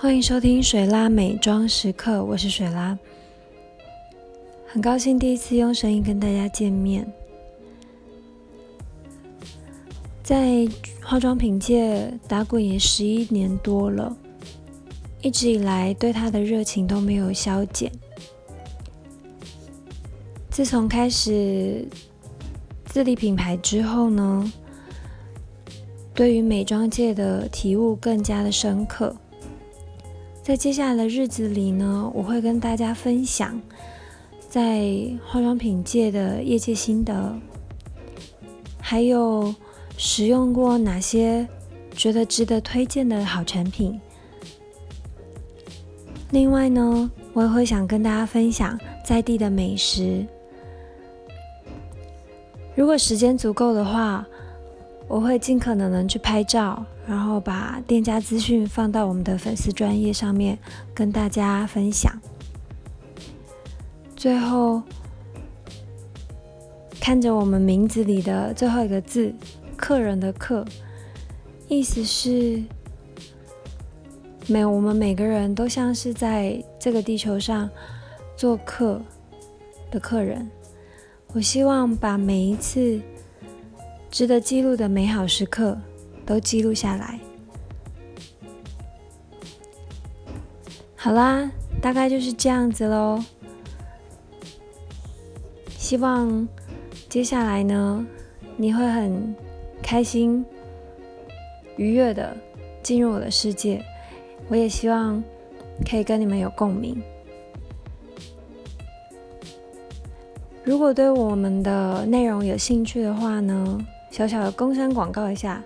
欢迎收听水拉美妆时刻，我是水拉，很高兴第一次用声音跟大家见面。在化妆品界打滚也十一年多了，一直以来对它的热情都没有消减。自从开始自立品牌之后呢，对于美妆界的体悟更加的深刻。在接下来的日子里呢，我会跟大家分享在化妆品界的业界心得，还有使用过哪些觉得值得推荐的好产品。另外呢，我也会想跟大家分享在地的美食。如果时间足够的话，我会尽可能能去拍照。然后把店家资讯放到我们的粉丝专业上面，跟大家分享。最后，看着我们名字里的最后一个字“客人”的“客”，意思是，每我们每个人都像是在这个地球上做客的客人。我希望把每一次值得记录的美好时刻。都记录下来。好啦，大概就是这样子喽。希望接下来呢，你会很开心、愉悦的进入我的世界。我也希望可以跟你们有共鸣。如果对我们的内容有兴趣的话呢，小小的工商广告一下。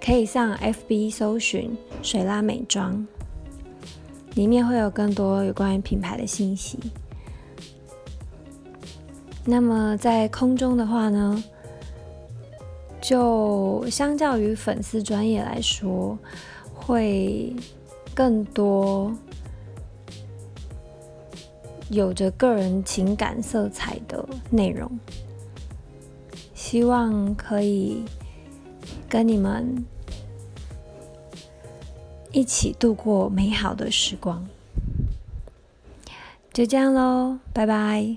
可以上 FB 搜寻水拉美妆，里面会有更多有关于品牌的信息。那么在空中的话呢，就相较于粉丝专业来说，会更多有着个人情感色彩的内容，希望可以跟你们。一起度过美好的时光，就这样喽，拜拜。